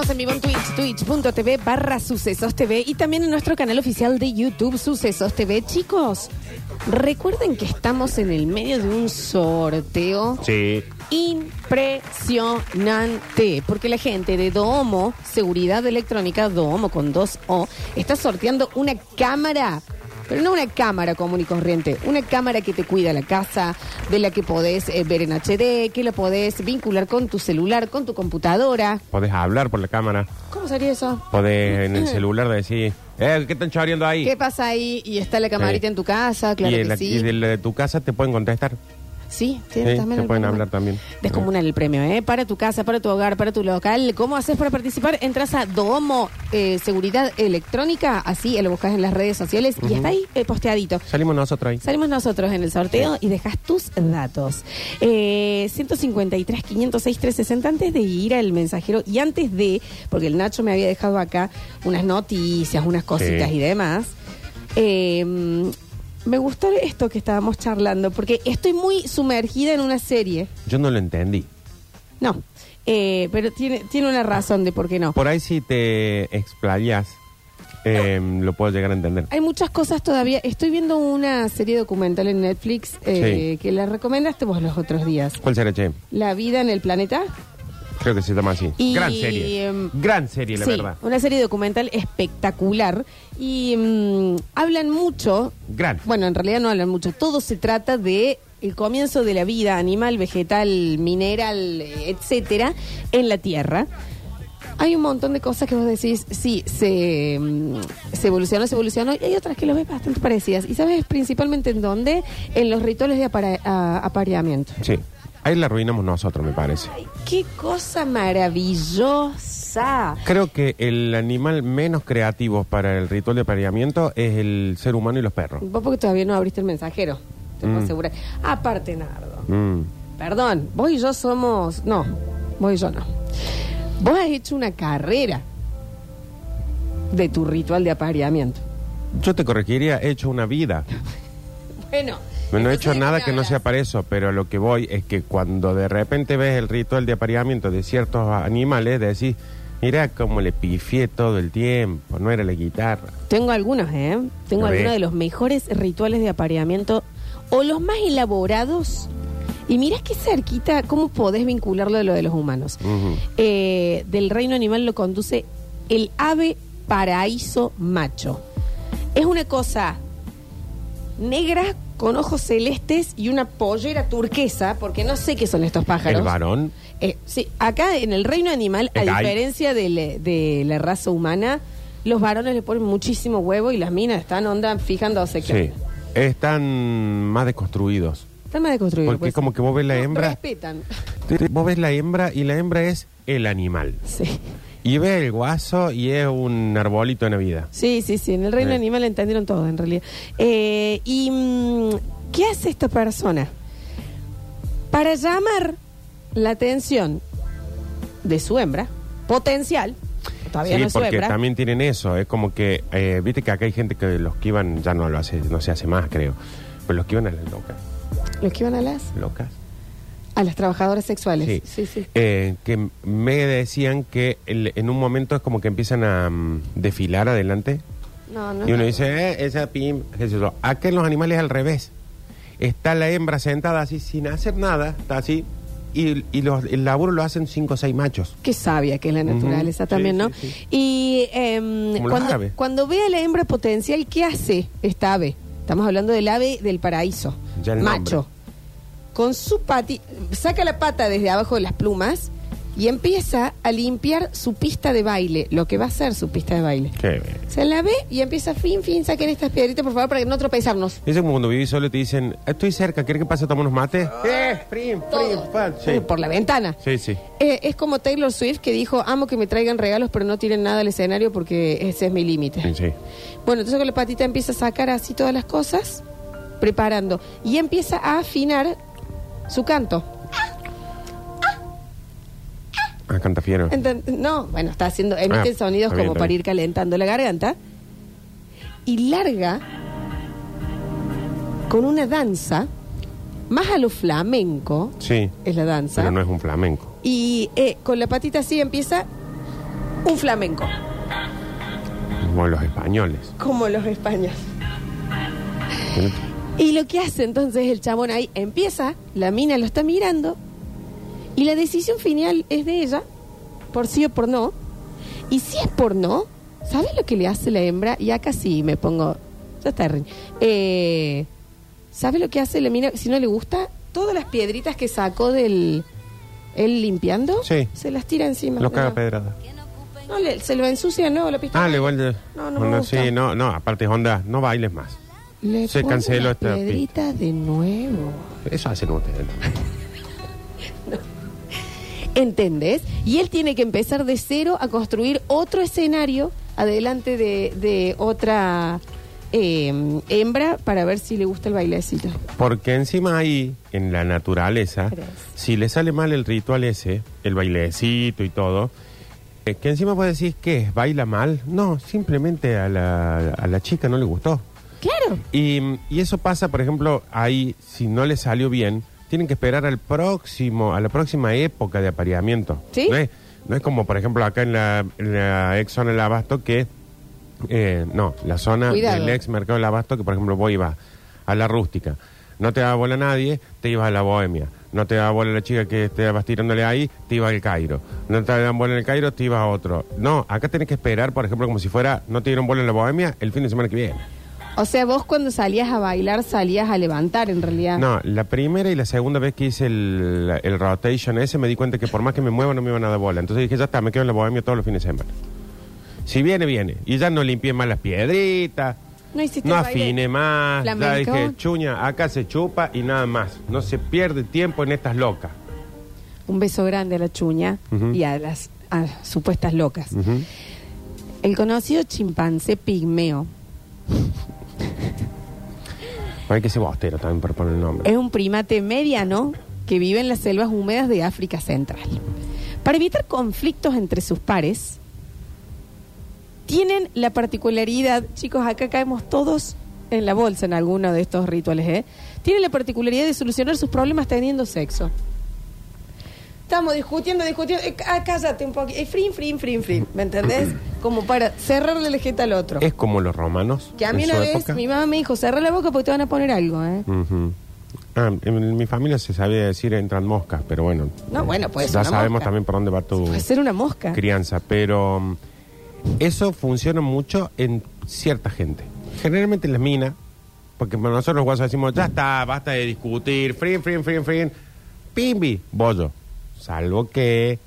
Estamos en vivo en Twitch, twitch.tv barra Sucesos TV y también en nuestro canal oficial de YouTube, Sucesos TV. Chicos, recuerden que estamos en el medio de un sorteo Sí. impresionante, porque la gente de Domo, Seguridad Electrónica, Domo con dos O, está sorteando una cámara. Pero no una cámara común y corriente, una cámara que te cuida la casa, de la que podés eh, ver en HD, que la podés vincular con tu celular, con tu computadora. Podés hablar por la cámara. ¿Cómo sería eso? Podés en el celular decir, eh, ¿qué están choreando ahí? ¿Qué pasa ahí? Y está la camarita Sí. en tu casa, claro y, que en la- sí. y de, la de tu casa te pueden contestar. Sí, sí, Sí, también el pueden premio. hablar también. Descomunal el premio, ¿eh? Para tu casa, para tu hogar, para tu local. ¿Cómo haces para participar? Entras a Domo eh, Seguridad Electrónica, así lo buscas en las redes sociales y está ahí eh, posteadito. Salimos nosotros ahí. Salimos nosotros en el sorteo y dejas tus datos. Eh, 153, 506, 360. Antes de ir al mensajero y antes de, porque el Nacho me había dejado acá unas noticias, unas cositas Sí. y demás. eh, me gustó esto que estábamos charlando, porque estoy muy sumergida en una serie. Yo no lo entendí. No, eh, pero tiene, tiene una razón de por qué no. Por ahí si te explayas, eh, lo puedo llegar a entender. Hay muchas cosas todavía. Estoy viendo una serie documental en Netflix eh, que la recomendaste vos los otros días. ¿Cuál será, Che? La vida en el planeta. Creo que se llama así. Y, Gran serie. em, Gran serie, la sí, verdad. una serie documental espectacular. Y mm, hablan mucho. Gran. Bueno, en realidad no hablan mucho. Todo se trata de el comienzo de la vida animal, vegetal, mineral, etcétera, en la Tierra. Hay un montón de cosas que vos decís, sí, se, mm, se evolucionó, se evolucionó, y hay otras que lo ves bastante parecidas. ¿Y sabes principalmente en dónde? En los rituales de apara- a- apareamiento. Sí. Ahí la arruinamos nosotros, me parece. Ay, ¡Qué cosa maravillosa! Creo que el animal menos creativo para el ritual de apareamiento es el ser humano y los perros. Vos porque todavía no abriste el mensajero. Te puedo Mm. asegurar. Aparte, Nardo. Mm. Perdón, vos y yo somos... No, vos y yo no. Vos has hecho una carrera de tu ritual de apareamiento. Yo te corregiría, he hecho una vida. Bueno. No he entonces, hecho ¿de qué nada que no sea para eso, pero lo que voy es que cuando de repente ves el ritual de apareamiento de ciertos animales, decís, mira cómo le pifié todo el tiempo, no era la guitarra. Tengo algunos, ¿eh? Tengo algunos de los mejores rituales de apareamiento o los más elaborados. Y mirá qué cerquita, cómo podés vincularlo de lo de los humanos. Eh, del reino animal lo conduce el ave paraíso macho. Es una cosa negra con ojos celestes y una pollera turquesa, porque no sé qué son estos pájaros. El varón, Eh, sí, acá en el reino animal, a diferencia de, le- de la raza humana, los varones le ponen muchísimo huevo y las minas están onda fijándose que sí, están más desconstruidos. están más deconstruidos. Porque pues. como que vos ves la hembra, Respetan. vos ves la hembra y la hembra es el animal. Sí. Y ves el guaso y es un arbolito de Navidad. Sí, sí, sí. En el reino Eh. animal entendieron todo, en realidad. Eh, ¿Y mm, qué hace esta persona? Para llamar la atención de su hembra, potencial, todavía sí, no es su porque hembra. también tienen eso. Es como que, eh, viste que acá hay gente que los que iban, ya no lo hace, no se hace más, creo. Pero los que iban a las locas. Los que iban a las, Locas. A las trabajadoras sexuales. Sí. sí. sí. Eh, que me decían que el- en un momento es como que empiezan a mm, desfilar adelante. No, no. Y uno no. dice, eh, esa pim, qué sé yo. Acá en los animales es al revés. Está la hembra sentada así sin hacer nada, está así. Y, y los, el laburo lo hacen cinco o seis machos. Qué sabia que es la Ujú. naturaleza Sí, también, ¿no? sí, sí. Y em, Como los cuando, árabes. cuando ve a la hembra potencial, ¿qué hace esta ave? Estamos hablando del ave del paraíso. Ya el Macho. nombre. Con su pati, saca la pata desde abajo de las plumas y empieza a limpiar su pista de baile, lo que va a ser su pista de baile. Qué bien. Se la ve y empieza, fin, fin, saquen estas piedritas, por favor, para no tropezarnos. Es como cuando vivís solo y te dicen, estoy cerca, ¿quieres que pase a tomar unos mates? Eh, prim, prim. Sí. Por la ventana. sí, sí. Eh, es como Taylor Swift que dijo, amo que me traigan regalos, pero no tiren nada al escenario porque ese es mi límite. Sí, sí. Bueno, entonces con la patita empieza a sacar así todas las cosas, preparando. Y empieza a afinar su canto. Ah, canta fiero. Enten- No, bueno, está haciendo, emite Ah, sonidos está bien, como está para bien. ir calentando la garganta. Y larga con una danza, más a lo flamenco, Sí, es la danza. pero no es un flamenco. Y eh, con la patita así empieza Un flamenco, Como los españoles. como los españoles. Y lo que hace entonces el chabón ahí empieza, la mina lo está mirando y la decisión final es de ella, por sí o por no. Y si es por no, ¿sabes lo que le hace la hembra? Y acá sí me pongo, ya está, eh, ¿Sabes lo que hace la mina? Si no le gusta, todas las piedritas que sacó del él limpiando, Sí. se las tira encima. Los caga pedrada. No, le- se lo ensucia, no, la pistola. Ah, le de... No, no me Bueno, gusta. sí, no, no, aparte es onda, no bailes más. Le se canceló la esta piedrita de nuevo. Eso hacen ustedes. ¿Entendés? Y él tiene que empezar de cero a construir otro escenario adelante de, de otra eh, hembra para ver si le gusta el bailecito. Porque encima ahí, en la naturaleza, Gracias. si le sale mal el ritual ese, el bailecito y todo, eh, que encima vos decís que es, baila mal. No, simplemente a la, a la chica no le gustó. Claro. Y, y eso pasa, por ejemplo, ahí, si no le salió bien, tienen que esperar al próximo, a la próxima época de apareamiento. ¿Sí? No es, no es como, por ejemplo, acá en la, en la ex zona del abasto que, eh, no, la zona Cuidado. del ex mercado del abasto que, por ejemplo, vos ibas a la rústica, no te daba bola nadie, te ibas a la bohemia. No te daba bola la chica que estabas tirándole ahí, te ibas al Cairo. No te daban bola en el Cairo, te ibas a otro. No, acá tenés que esperar, por ejemplo, como si fuera, no te dieron bola en la bohemia el fin de semana que viene. O sea, vos cuando salías a bailar salías a levantar en realidad. No, la primera y la segunda vez que hice el, el rotation ese me di cuenta que por más que me mueva no me iban a dar bola. Entonces dije, ya está, me quedo en la bohemia todos los fines de semana. Si viene, viene. Y ya no limpié más las piedritas, No hiciste no el baile afine más. Ya flamenco. dije, chuña, acá se chupa y nada más. No se pierde tiempo en estas locas. Un beso grande a la chuña Ujú. y a las a supuestas locas. Ujú. El conocido chimpancé pigmeo Hay que ser bostero también para poner el nombre. es un primate mediano que vive en las selvas húmedas de África Central. Para evitar conflictos entre sus pares, tienen la particularidad, chicos, acá caemos todos en la bolsa en alguno de estos rituales, ¿eh? Tienen la particularidad de solucionar sus problemas teniendo sexo. Estamos discutiendo, discutiendo. eh, ah, cállate un poquito. Eh, frin, frin, frin, frin. ¿Me entendés? Como para cerrarle la jeta al otro. Es como los romanos. Que a mí en una su vez época. mi mamá me dijo, cerra la boca porque te van a poner algo, ¿eh? Ujú. Ah, en mi familia se sabía decir entran moscas, pero bueno. No, bueno, puede ser Ya una sabemos mosca. también por dónde va tu Puede ser una mosca. crianza, pero mm, eso funciona mucho en cierta gente. Generalmente en las minas, porque bueno, nosotros los guasos decimos, ya está, basta de discutir, frin, frin, frin, frin, pimbi, bollo. Salvo que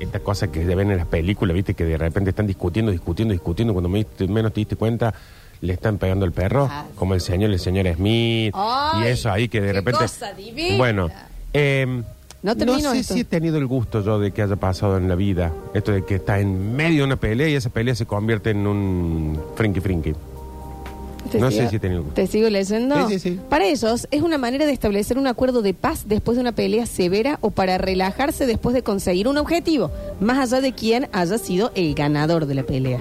esta cosa que se ven en las películas, viste, que de repente están discutiendo, discutiendo, discutiendo, cuando me- menos te diste cuenta, le están pegando el perro, Ah, como el señor y el señor Smith, Ay, y eso ahí que de qué repente... cosa divina. Bueno, eh, No no termino sé esto. si he tenido el gusto yo de que haya pasado en la vida, esto de que está en medio de una pelea y esa pelea se convierte en un frinky frinky. ¿Te No sigo? sé si he tenido gusto. ¿Te sigo leyendo? Sí, sí, sí. Para ellos es una manera de establecer un acuerdo de paz después de una pelea severa o para relajarse después de conseguir un objetivo, más allá de quién haya sido el ganador de la pelea.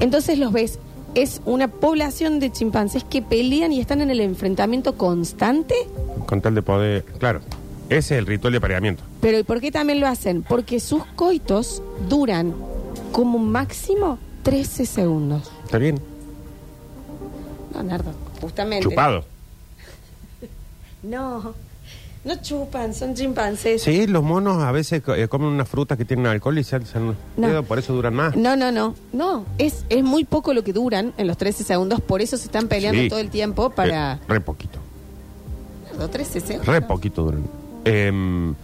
Entonces los ves, es una población de chimpancés que pelean y están en el enfrentamiento constante. Con tal de poder... Claro, ese es el ritual de apareamiento. Pero ¿y por qué también lo hacen? Porque sus coitos duran como máximo 13 segundos. ¿Está bien? No, Nardo, justamente. Chupado. No, no chupan, son chimpancés. Sí, los monos a veces eh, comen unas frutas que tienen alcohol y se hacen... No. Por eso duran más. No, no, no, no, es, es muy poco lo que duran en los 13 segundos, por eso se están peleando Sí. todo el tiempo para... Eh, re poquito. Nardo, 13 segundos. Re poquito duran. Em,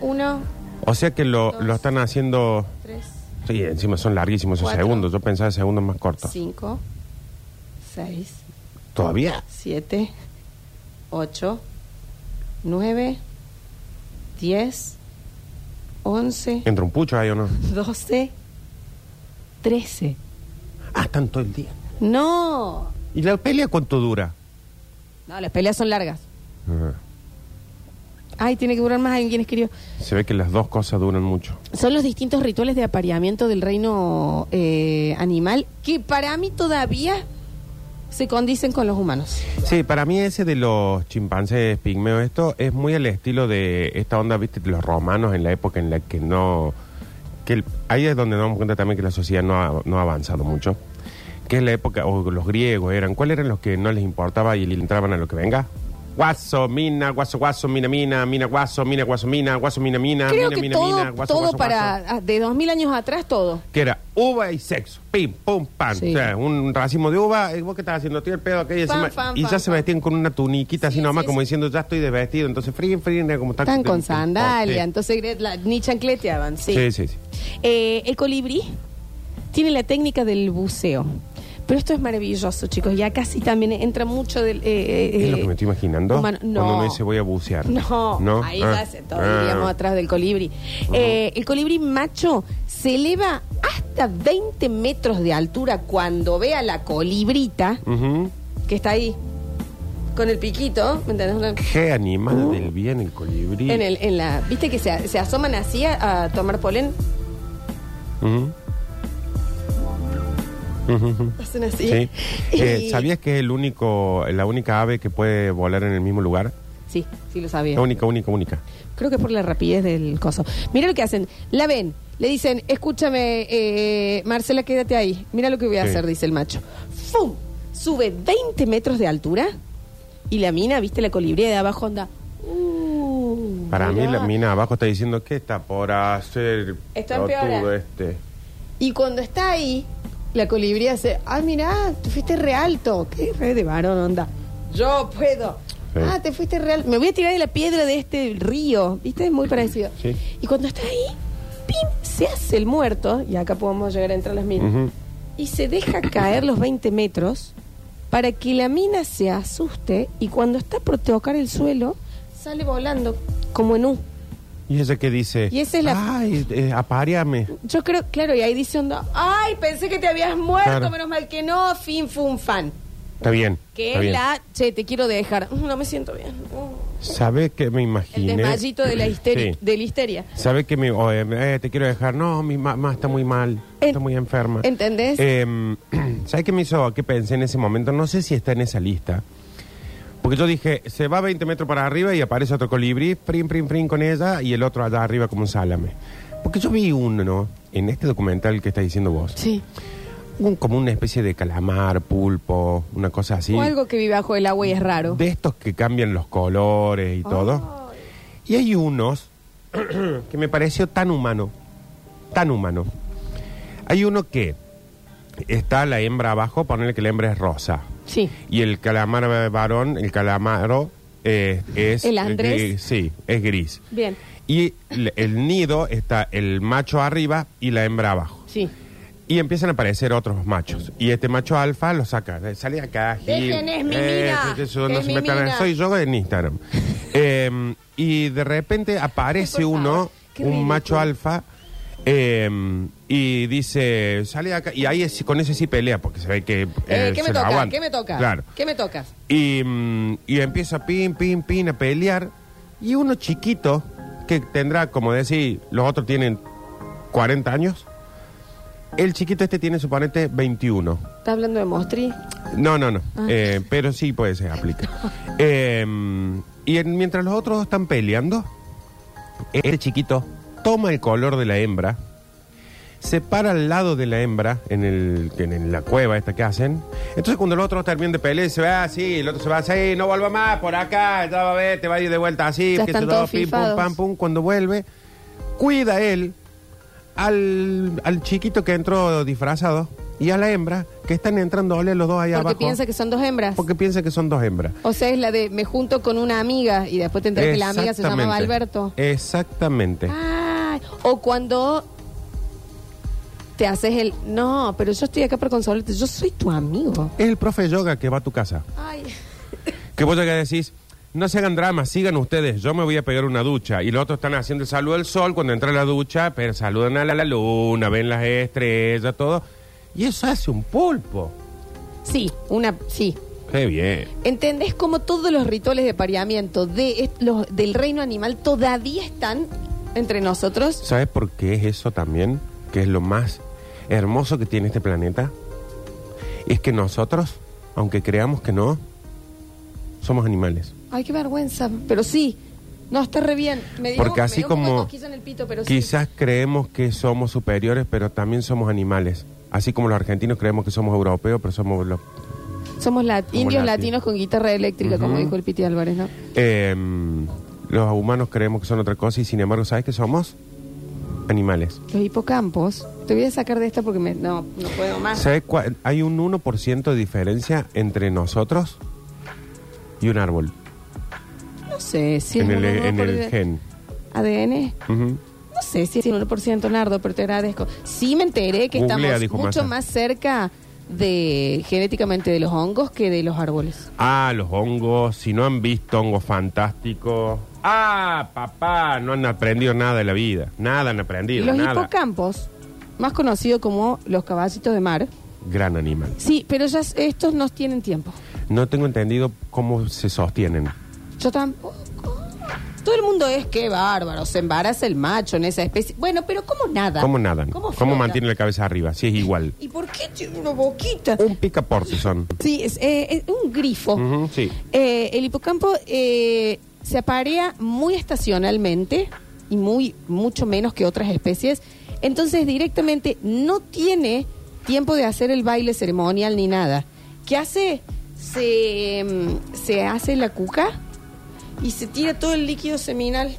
Uno, o sea que lo, Dos. lo están haciendo... tres, Sí, encima son larguísimos esos Cuatro. segundos. Yo pensaba segundos más cortos. cinco, seis, ¿Todavía? siete, ocho, nueve, diez, once, ¿Entra un pucho ahí o no? doce, trece. Ah, están todo el día. No, ¿Y la pelea cuánto dura? no, las peleas son largas. Ajá. Ay, tiene que durar más, alguien escribió. Se ve que las dos cosas duran mucho. Son los distintos rituales de apareamiento del reino eh, animal que para mí todavía se condicen con los humanos. Sí, para mí ese de los chimpancés pigmeos, esto es muy al estilo de esta onda, viste, de los romanos en la época en la que no que el- ahí es donde nos damos cuenta también que la sociedad no ha, no ha avanzado mucho. Que es la época, o los griegos eran, ¿cuáles eran los que no les importaba y le entraban a lo que venga? Guaso, mina, guaso, guaso, mina, mina, mina, guaso, mina, guaso, mina, guaso, mina, mina, Creo mina, que mina, todo, mina, guaso, todo guaso, para guaso. ah, de dos mil años atrás, todo. Que era uva y sexo, pim, pum, pan. Sí. O sea, un racimo de uva, eh, ¿vos qué estás haciendo? Tío, el pedo encima. fan, y ya se vestían con una tuniquita así Sí, nomás, como diciendo, ya estoy desvestido. Entonces, frío, frío, como está. Están con sandalia, entonces la- ni chancleteaban, sí. Sí, sí, sí. Eh, el colibrí tiene la técnica del buceo. Pero esto es maravilloso, chicos. Ya casi también entra mucho del. eh, Es lo eh, que me estoy imaginando. humano- Cuando no. me dice voy a bucear. No, ¿No? ahí Ah. ya se todo Ah. atrás del colibrí. Eh, el colibrí macho se eleva hasta 20 metros de altura cuando ve a la colibrita Ujú. que está ahí con el piquito, ¿me entendés? Qué animal del bien el colibrí. En, el, en la, ¿Viste que se, se asoman así a, a tomar polen? Ujú. Ujú. Hacen así. Sí. Y- Eh, ¿Sabías que es el único, la única ave que puede volar en el mismo lugar? Sí, sí lo sabía. La única, única, única. Creo que por la rapidez del coso. Mira lo que hacen. La ven, le dicen, escúchame, eh, Marcela, quédate ahí. Mira lo que voy a Sí. hacer, dice el macho. ¡Fum! Sube 20 metros de altura y la mina, viste, la colibrí de abajo anda. Uh, Para mí mirá. la mina abajo está diciendo ¿qué está por hacer Está pelotudo empeora. este? Y cuando está ahí, la colibrí hace, ah, mira, te fuiste re alto. ¿Qué re de varón onda? Yo puedo. Sí. Ah, te fuiste re alto. Me voy a tirar de la piedra de este río. ¿Viste? Es muy parecido. Sí. Y cuando está ahí, pim, se hace el muerto, y acá podemos llegar a entrar las minas, y se deja caer los 20 metros para que la mina se asuste y cuando está por tocar el suelo, sale volando como en U. Y ese que dice, Y esa es la- ay, eh, apáreame. Yo creo, claro, y ahí dice onda, ay, pensé que te habías muerto, Claro. menos mal que no, fin, fun, fan. Está bien. Que está es bien. la, che, te quiero dejar. Mm, No me siento bien. Mm. ¿Sabe que me El imaginé? desmayito de la histeria. Sí. De la histeria. ¿Sabe que mi, o, eh, eh, te quiero dejar? No, mi mamá está muy mal, En- está muy enferma. ¿Entendés? Eh, ¿Sabe qué me hizo? ¿Qué pensé en ese momento? No sé si está en esa lista. Porque yo dije, se va 20 metros para arriba y aparece otro colibrí, prim, prim, prim con ella, y el otro allá arriba como un salame. Porque yo vi uno, ¿no? En este documental que está diciendo vos, Sí. un- como una especie de calamar, pulpo, una cosa así. O algo que vive bajo el agua y es raro. De estos que cambian los colores y todo. Y hay unos que me pareció tan humano, tan humano. Hay uno que está la hembra abajo, ponerle que la hembra es rosa. Sí. Y el calamar varón, el calamaro, eh, es... ¿El Andrés? gris, sí, es gris. Bien. Y el, el nido está el macho arriba y la hembra abajo. Sí. Y empiezan a aparecer otros machos. Y este macho alfa lo saca. eh, Sale acá, Gil. Dejen, es mi Eh, mina, que eso no es se mi metan- mina. Soy yo en Instagram. Eh, y de repente aparece uno, qué un ridículo. macho alfa, eh, y dice, sale acá. Y ahí es- con ese sí pelea, porque se ve que... Eh, eh, ¿Qué se me toca? aguanta. ¿Qué me toca? Claro. ¿Qué me tocas? Y, mm, y empieza pin, pin, pin a pelear. Y uno chiquito, que tendrá, como decir, los otros tienen 40 años. El chiquito este tiene, suponete, 21. ¿Estás hablando de Mostri? No, no, no. Ah. Eh, pero sí puede ser, aplica. Eh, y en- mientras los otros están peleando, este chiquito toma el color de la hembra, se para al lado de la hembra, en, el, en la cueva esta que hacen. Entonces cuando los otros terminan de pelear, se va así, el otro se va así, no vuelva más por acá, ya va a ver, te va a ir de vuelta así, Ya que están se todos pim, pum, fifados. pam, pum. Cuando vuelve, cuida él al, al chiquito que entró disfrazado y a la hembra que están entrando ole los dos ahí Porque abajo. piensa que son dos hembras. Porque piensa que son dos hembras. O sea, es la de me junto con una amiga y después te enteras que la amiga se llamaba Exactamente. Alberto. Exactamente. Ay, o cuando te haces el, no, pero yo estoy acá para consolarte, yo soy tu amigo. Es el profe de yoga que va a tu casa. Ay, Que vos llegas y decís, no se hagan dramas, sigan ustedes, yo me voy a pegar una ducha. Y los otros están haciendo el saludo al sol cuando entra a la ducha, pero saludan a la, la luna, ven las estrellas, todo. Y eso hace un pulpo. sí, una, sí. Qué bien. ¿Entendés cómo todos los rituales de pareamiento de est- los, del reino animal todavía están entre nosotros? ¿Sabes por qué es eso también? Que es lo más hermoso que tiene este planeta. Es que nosotros, aunque creamos que no, somos animales. Ay, qué vergüenza. Pero sí, No, está re bien. Me dio- Porque me así dio de como en el pito, pero sí. quizás creemos que somos superiores, pero también somos animales. Así como los argentinos creemos que somos europeos, pero somos los... Somos lat- indios latinos. latinos con guitarra eléctrica, como dijo el Piti Álvarez, ¿no? eh, los humanos creemos que son otra cosa y sin embargo, ¿sabes qué somos? Animales. Los hipocampos. Te voy a sacar de esta porque me, no, no puedo más. ¿Sabes cuál? Hay un 1% de diferencia entre nosotros y un árbol No sé si en es el, un en el 1% gen. ADN. No sé si es 1% nardo, pero te agradezco. Sí me enteré que Googlea, estamos mucho más cerca de genéticamente de los hongos que de los árboles. Ah, los hongos, si no han visto hongos fantásticos. Ah, papá, no han aprendido nada de la vida. Nada han aprendido, los nada. hipocampos, más conocidos como los caballitos de mar. Gran animal. Sí, pero ya estos no tienen tiempo. No tengo entendido cómo se sostienen. Yo tampoco. Todo el mundo es que bárbaro, se embaraza el macho en esa especie. Bueno, pero ¿cómo nada? ¿Cómo nadan? ¿Cómo, ¿Cómo, mantienen la cabeza arriba? Si es igual. ¿Y por qué tiene una boquita? Un picaporte son. Sí, es, eh, es un grifo. Sí. Eh, el hipocampo eh, se aparea muy estacionalmente y muy mucho menos que otras especies. Entonces directamente no tiene tiempo de hacer el baile ceremonial ni nada. ¿Qué hace? Se, mm, se hace la cuca y se tira todo el líquido seminal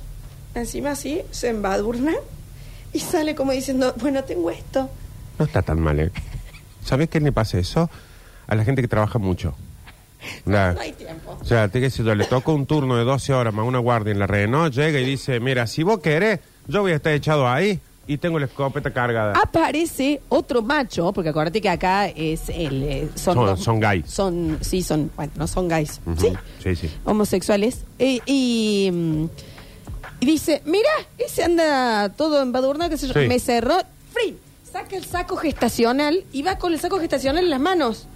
encima así, se embadurna y sale como diciendo, bueno, tengo esto. No está tan mal, ¿eh? ¿Sabes qué le pasa eso? A la gente que trabaja mucho. No hay tiempo. o sea, te yo le toco un turno de 12 horas más una guardia en la Renault, llega y dice, mira, si vos querés, yo voy a estar echado ahí y tengo la escopeta cargada. aparece otro macho, porque acuérdate que acá es el eh, son, Son- dos- son gays. Son, sí, son, bueno, no son gays, sí, Sí, sí. homosexuales. Eh, y, mm, y dice, mira, ese anda todo embadurnado, que se yo. Me cerró, ¡frin! Saca el saco gestacional y va con el saco gestacional en las manos.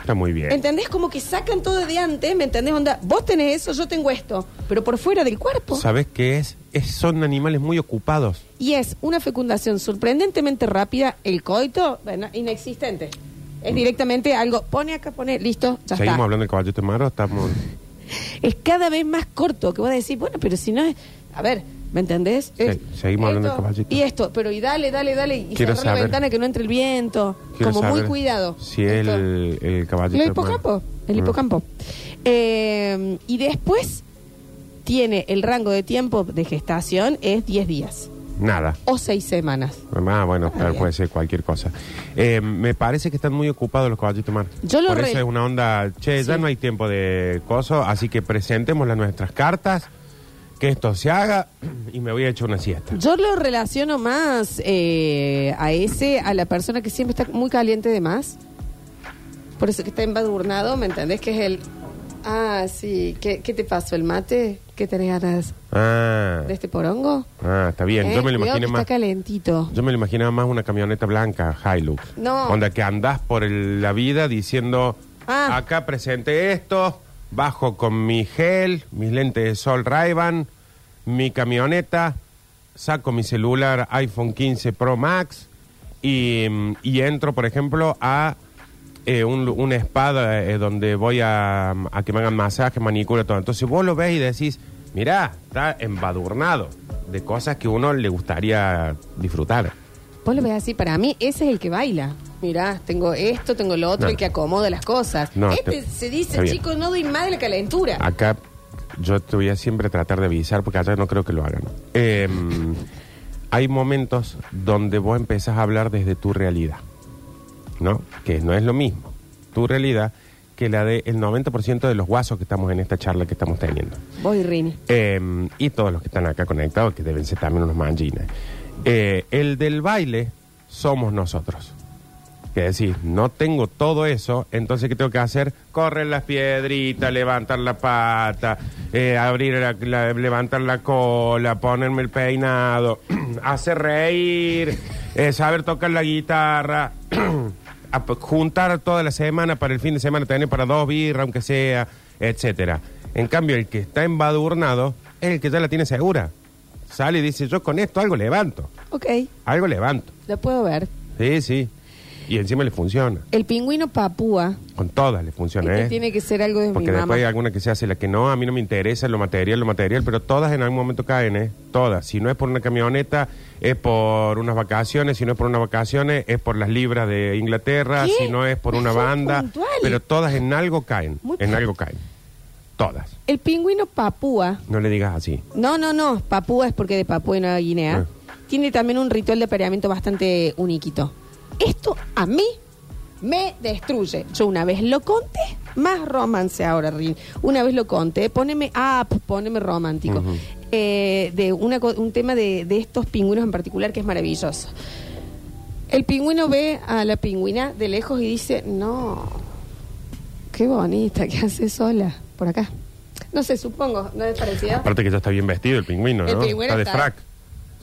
Está muy bien. ¿Entendés? Como que sacan todo de antes, ¿me entendés? Onda, vos tenés eso, yo tengo esto, pero por fuera del cuerpo. ¿Sabes qué es? es? Son animales muy ocupados. Y es una fecundación sorprendentemente rápida, el coito, bueno, inexistente. Es directamente algo, pone acá, pone, listo, ya Seguimos está. hablando del caballito de estamos... Es cada vez más corto, que vos decís, bueno, pero si no es... A ver, ¿me entendés? Es seguimos hablando del caballito. Y esto, pero y dale, dale, dale, y Quiero cerrar la saber- ventana que no entre el viento. Quiero como muy saber cuidado. Si es Esto. el, el caballito El de mar. hipocampo, el Ah. hipocampo. Eh, y después tiene el rango de tiempo de gestación es 10 días Nada. o 6 semanas. Ah, bueno, claro, bien. puede ser cualquier cosa. Eh, me parece que están muy ocupados los caballitos de mar. Yo lo Por re- eso es una onda, che, ya Sí. no hay tiempo de coso, así que presentemos las nuestras cartas, que esto se haga y me voy a echar una siesta. Yo lo relaciono más eh, a ese, a la persona que siempre está muy caliente de más. Por eso que está embadurnado, ¿me entendés? Que es el... Ah, sí. ¿Qué, qué te pasó? ¿El mate? ¿Qué tenés ganas Ah, de este porongo? ah, está bien. Eh, Yo me lo cuidado imaginé más. Está calentito. Yo me lo imaginaba más una camioneta blanca, Hilux. No. Onda que andás por el- la vida diciendo, Ah. acá presente esto, bajo con mi gel, mis lentes de sol Ray-Ban, mi camioneta, saco mi celular iPhone 15 Pro Max y, mm, y entro, por ejemplo, a eh, un- una espada eh, donde voy a, a que me hagan masaje, manicura, todo. Entonces vos lo ves y decís, mirá, está embadurnado de cosas que uno le gustaría disfrutar. Vos lo ves así, para mí ese es el que baila. Mirá, tengo esto, tengo lo otro, No. el que acomoda las cosas. No, este te- se está dice, bien. chicos, no doy más de la calentura. Acá yo te voy a siempre tratar de avisar porque allá no creo que lo hagan. Eh, hay momentos donde vos empezás a hablar desde tu realidad, ¿no? Que no es lo mismo tu realidad que la del 90% de los guasos que estamos en esta charla que estamos teniendo. Vos y Rini. Eh, y todos los que están acá conectados, que deben ser también unos mangines. Eh, el del baile somos nosotros. Que decir, no tengo todo eso, entonces ¿qué tengo que hacer? Correr las piedritas, levantar la pata, eh, abrir la, la- levantar la cola, ponerme el peinado, hacer reír, eh, saber tocar la guitarra, juntar toda la semana para el fin de semana, tener para dos birras, aunque sea, etcétera. En cambio, el que está embadurnado es el que ya la tiene segura. Sale y dice, yo con esto algo levanto, Ok, algo levanto. lo puedo ver. Sí, sí. Y encima le funciona. El pingüino papúa, Con todas le funciona, este ¿eh? tiene que ser algo de Porque mi después mamá. hay alguna que se hace la que no, a mí no me interesa lo material, lo material, pero todas en algún momento caen, ¿eh? Todas. Si no es por una camioneta, es por unas vacaciones, si no es por unas vacaciones, es por las libras de Inglaterra, ¿Qué? si no es por una banda, puntual. pero todas en algo caen, Muy en algo caen. Todas. El pingüino papúa, No le digas así. no, no, no, papúa es porque de Papúa Nueva Guinea, Ah. tiene también un ritual de apareamiento bastante uniquito. Esto a mí me destruye. Yo una vez lo conté, más romance ahora, Rin. Una vez lo conté, poneme up, poneme romántico. Eh, de una, un tema de, de estos pingüinos en particular que es maravilloso. El pingüino ve a la pingüina de lejos y dice, no, qué bonita, ¿qué hace sola por acá? No sé, supongo, ¿no es parecido? Aparte que ya está bien vestido el pingüino, ¿no? El pingüino está de frac.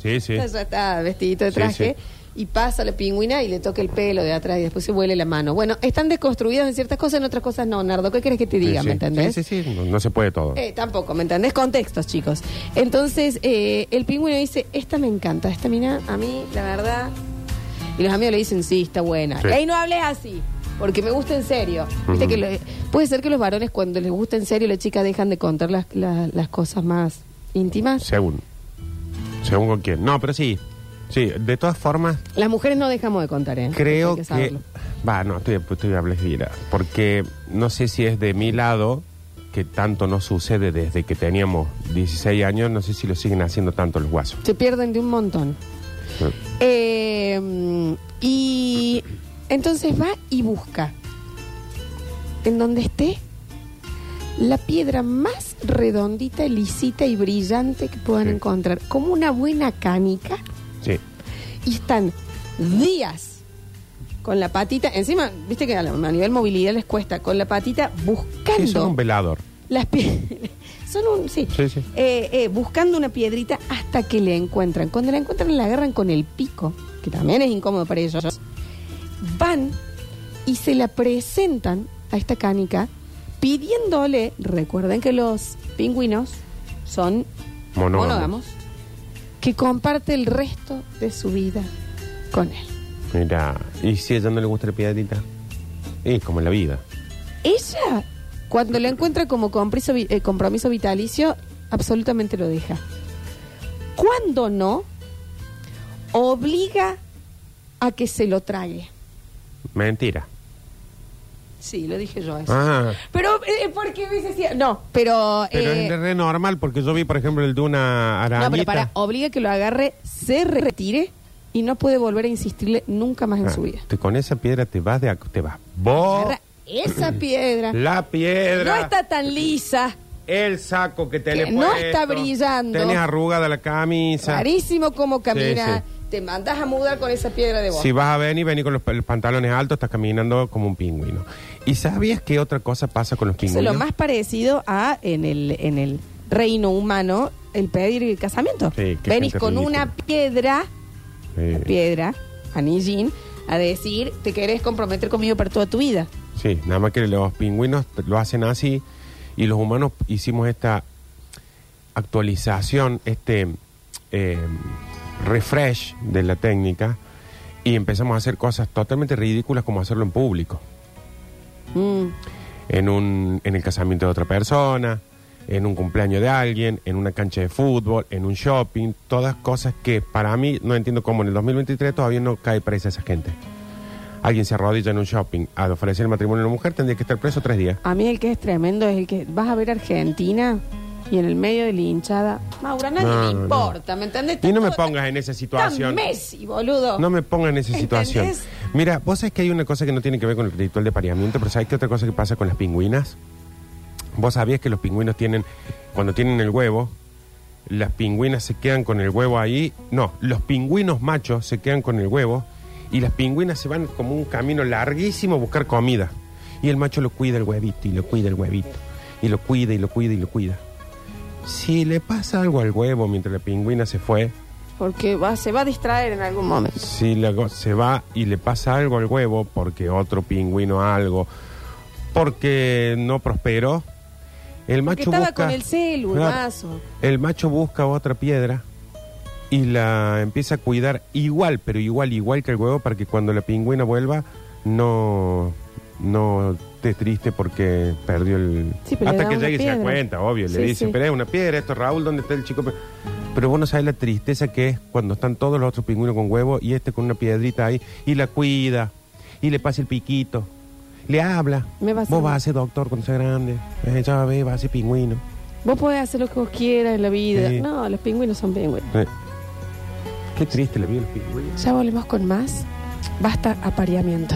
Sí, sí. Ya está vestidito de Sí, traje. sí. Y pasa la pingüina y le toca el pelo de atrás y después se huele la mano. Bueno, están desconstruidos en ciertas cosas, en otras cosas no, Nardo. ¿Qué quieres que te diga? Sí, ¿Me entendés? Sí, sí, sí. No, no se puede todo. Eh, tampoco, ¿me entendés? Contextos, chicos. Entonces, eh, el pingüino dice, esta me encanta, esta mina, a mí, la verdad... Y los amigos le dicen, sí, está buena. Sí. Y ahí no hables así, porque me gusta en serio. Viste que lo- puede ser que los varones, cuando les gusta en serio, las chicas dejan de contar las, las- las cosas más íntimas. Según. Según con quién. No, pero sí. Sí, de todas formas, Las mujeres no dejamos de contar, ¿eh? creo Hay que... saberlo. Va, no, estoy, estoy hablando Porque no sé si es de mi lado, que tanto no sucede desde que teníamos 16 años, no sé si lo siguen haciendo tanto los guasos. Se pierden de un montón. Eh, y entonces va y busca en donde esté la piedra más redondita, lisita y brillante que puedan Sí. encontrar, como una buena canica. Y están días con la patita, encima, viste que a, la- a nivel movilidad les cuesta, con la patita Sí, buscando son un velador. las piedras. Son un, sí. Sí, sí. Eh, eh, buscando una piedrita hasta que le encuentran. Cuando la encuentran, la agarran con el pico, que también es incómodo para ellos. Van y se la presentan a esta canica pidiéndole, recuerden que los pingüinos son monógamos, que comparte el resto de su vida con él. Mira, ¿y si a ella no le gusta la piedrita? Y como en la vida. Ella, cuando la encuentra como compromiso, eh, compromiso vitalicio, absolutamente lo deja. Cuando no, obliga a que se lo trague. Mentira. Sí, lo dije yo eso. Ah, Pero, eh, ¿por qué me decía? No, pero... pero eh, es de re normal, porque yo vi, por ejemplo, el de una arañita. no, pero para, obliga que lo agarre, se retire y no puede volver a insistirle nunca más en Ah, su vida. te- con esa piedra te vas de ac- te vas. Vos, Agarra esa piedra. la piedra, No está tan lisa. el saco que tenés Que no puesto, está brillando. Tenés arrugada la camisa. Rarísimo cómo camina. Sí. Te mandas a mudar con esa piedra de vos. Si vas a venir, vení con los, pa- los pantalones altos, estás caminando como un pingüino. ¿Y sabías qué otra cosa pasa con los Eso es pingüinos? lo más parecido a en el, en el reino humano el pedir el casamiento. Sí, Venís con ridícula. una piedra, Sí. piedra, anillín, a decir, te querés comprometer conmigo para toda tu vida. Sí, nada más que los pingüinos lo hacen así y los humanos hicimos esta actualización, este eh, refresh de la técnica y empezamos a hacer cosas totalmente ridículas como hacerlo en público, Mm. en, un, en el casamiento de otra persona, en un cumpleaños de alguien, en una cancha de fútbol, en un shopping, todas cosas que para mí no entiendo cómo en el 2023 todavía no cae presa esa gente. Alguien se arrodilla en un shopping a ofrecer el matrimonio a una mujer, tendría que estar preso tres días. A mí el que es tremendo es el que vas a ver Argentina y en el medio de la hinchada, Maura, a nadie No, le no. importa, ¿me entendés? Y no me pongas en esa está situación. Messi, boludo. No me pongas en esa ¿Entendés? situación. Mira, vos sabés que hay una cosa que no tiene que ver con el ritual de pareamiento, pero ¿sabés qué otra cosa que pasa con las pingüinas? Vos sabías que los pingüinos tienen, cuando tienen el huevo, las pingüinas se quedan con el huevo ahí. No, los pingüinos machos se quedan con el huevo y las pingüinas se van como un camino larguísimo a buscar comida. Y el macho lo cuida el huevito y lo cuida el huevito. Y lo cuida y lo cuida y lo cuida. Si le pasa algo al huevo mientras la pingüina se fue, Porque va, se va a distraer en algún momento. si la go- se va y le pasa algo al huevo porque otro pingüino algo, porque no prosperó, el Porque macho estaba busca con el celu, el Claro. mazo. el macho busca otra piedra y la empieza a cuidar igual, pero igual, igual que el huevo para que cuando la pingüina vuelva no, no esté triste porque perdió el... Sí, pero le Hasta da que una llegue y se da piedra. cuenta, obvio. Sí, le dice, sí. pero es una piedra esto, Raúl, ¿dónde está el chico? Pero vos no sabés la tristeza que es cuando están todos los otros pingüinos con huevo y este con una piedrita ahí y la cuida y le pasa el piquito. Le habla. Me vas a- vos vas a ser doctor cuando sea grande. Eh, ya va a ver, vas a ser pingüino. Vos podés hacer lo que vos quieras en la vida. Sí. No, los pingüinos son pingüinos. Eh. Qué triste la vida de los pingüinos. Ya volvemos con más. Basta apareamiento.